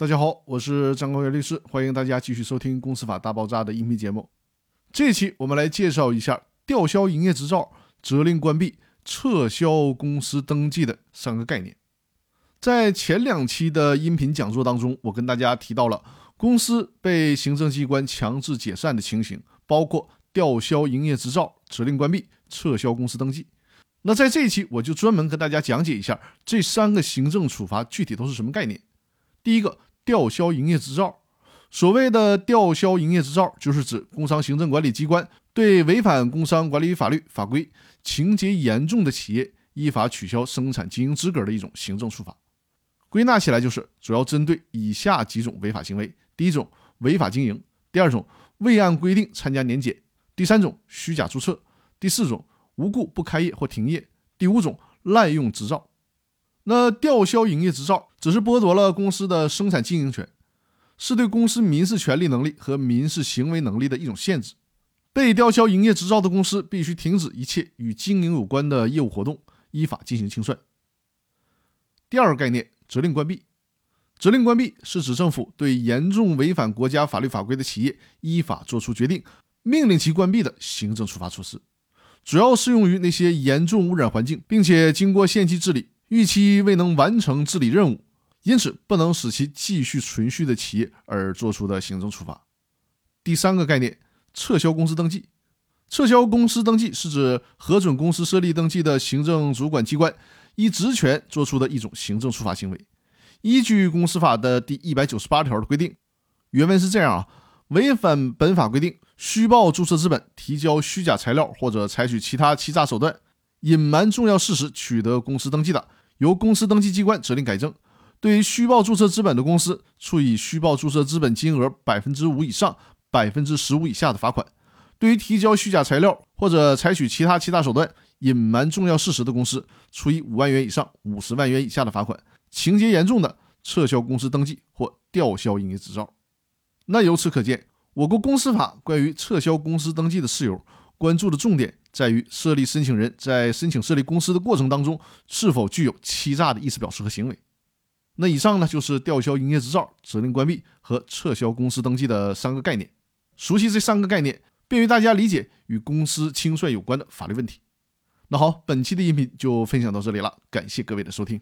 大家好，我是张高原律师，欢迎大家继续收听《公司法大爆炸》的音频节目。这期我们来介绍一下吊销营业执照、责令关闭、撤销公司登记的三个概念。在前两期的音频讲座当中，我跟大家提到了公司被行政机关强制解散的情形，包括吊销营业执照、责令关闭、撤销公司登记。那在这一期，我就专门跟大家讲解一下这三个行政处罚具体都是什么概念。第一个。吊销营业执照，所谓的吊销营业执照，就是指工商行政管理机关对违反工商管理法律法规、情节严重的企业，依法取消生产经营资格的一种行政处罚。归纳起来就是，主要针对以下几种违法行为：第一种，违法经营；第二种，未按规定参加年检；第三种，虚假注册；第四种，无故不开业或停业；第五种，滥用执照。那吊销营业执照只是剥夺了公司的生产经营权，是对公司民事权利能力和民事行为能力的一种限制。被吊销营业执照的公司必须停止一切与经营有关的业务活动，依法进行清算。第二个概念，责令关闭。责令关闭是指政府对严重违反国家法律法规的企业依法作出决定，命令其关闭的行政处罚措施，主要适用于那些严重污染环境并且经过限期治理。预期未能完成治理任务，因此不能使其继续存续的企业而作出的行政处罚。第三个概念，撤销公司登记。撤销公司登记是指核准公司设立登记的行政主管机关依职权作出的一种行政处罚行为。依据公司法的第一百九十八条的规定，原文是这样啊：违反本法规定，虚报注册资本、提交虚假材料或者采取其他欺诈手段，隐瞒重要事实取得公司登记的。由公司登记机关责令改正。对于虚报注册资本的公司，处以虚报注册资本金额百分之五以上百分之十五以下的罚款；对于提交虚假材料或者采取其他其他手段隐瞒重要事实的公司，处以五万元以上五十万元以下的罚款。情节严重的，撤销公司登记或吊销营业执照。那由此可见，我国公司法关于撤销公司登记的事由。关注的重点在于设立申请人在申请设立公司的过程当中是否具有欺诈的意思表示和行为。那以上呢就是吊销营业执照、责令关闭和撤销公司登记的三个概念。熟悉这三个概念，便于大家理解与公司清算有关的法律问题。那好，本期的音频就分享到这里了，感谢各位的收听。